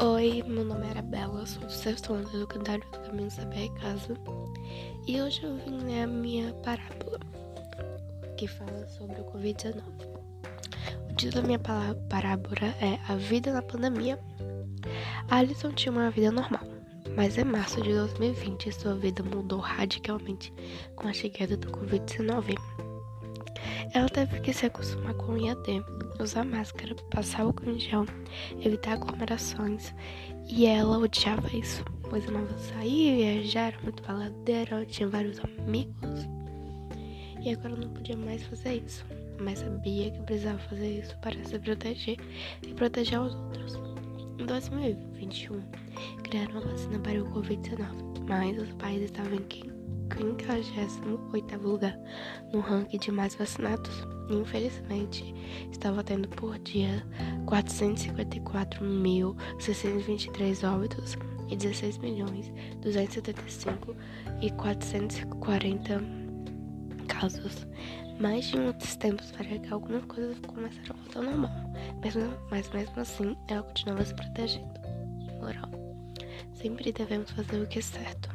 Oi, meu nome é Arabella, sou do sexto ano do Cantário do Caminho Saber Casa e hoje eu vim ler a minha parábola que fala sobre o Covid-19. O título da minha parábola é A Vida na Pandemia. Alison tinha uma vida normal, mas em março de 2020 sua vida mudou radicalmente com a chegada do Covid-19. Ela teve que se acostumar com o IAD, usar máscara, passar álcool em gel, evitar aglomerações, e ela odiava isso, pois amava sair, viajar, era muito baladeira, tinha vários amigos, e agora não podia mais fazer isso, mas sabia que precisava fazer isso para se proteger e proteger os outros. Em 2021, criaram uma vacina para o Covid-19, mas os países estavam em 58 lugar no ranking de mais vacinados. Infelizmente, estava tendo por dia 454.623 óbitos e 16 milhões 275 440 casos. Mais de muitos tempos para que algumas coisas começaram a voltar ao normal, mas mesmo assim ela continuava se protegendo. Moral: sempre devemos fazer o que é certo.